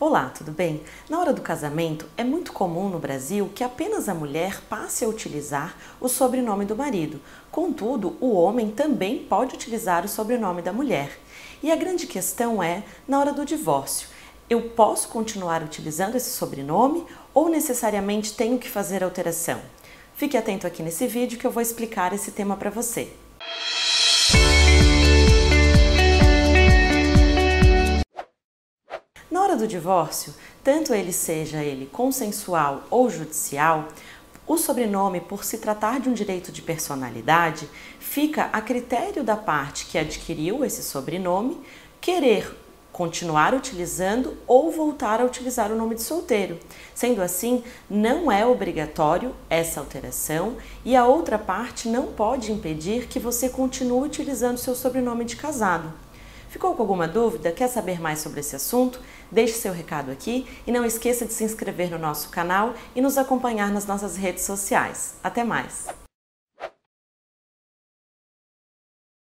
Olá, tudo bem? Na hora do casamento, é muito comum no Brasil que apenas a mulher passe a utilizar o sobrenome do marido. Contudo, o homem também pode utilizar o sobrenome da mulher. E a grande questão é na hora do divórcio. Eu posso continuar utilizando esse sobrenome ou necessariamente tenho que fazer alteração? Fique atento aqui nesse vídeo que eu vou explicar esse tema para você. Hora do divórcio, tanto ele seja ele consensual ou judicial, o sobrenome, por se tratar de um direito de personalidade, fica a critério da parte que adquiriu esse sobrenome querer continuar utilizando ou voltar a utilizar o nome de solteiro. Sendo assim, não é obrigatório essa alteração e a outra parte não pode impedir que você continue utilizando seu sobrenome de casado. Ficou com alguma dúvida? Quer saber mais sobre esse assunto? Deixe seu recado aqui e não esqueça de se inscrever no nosso canal e nos acompanhar nas nossas redes sociais. Até mais!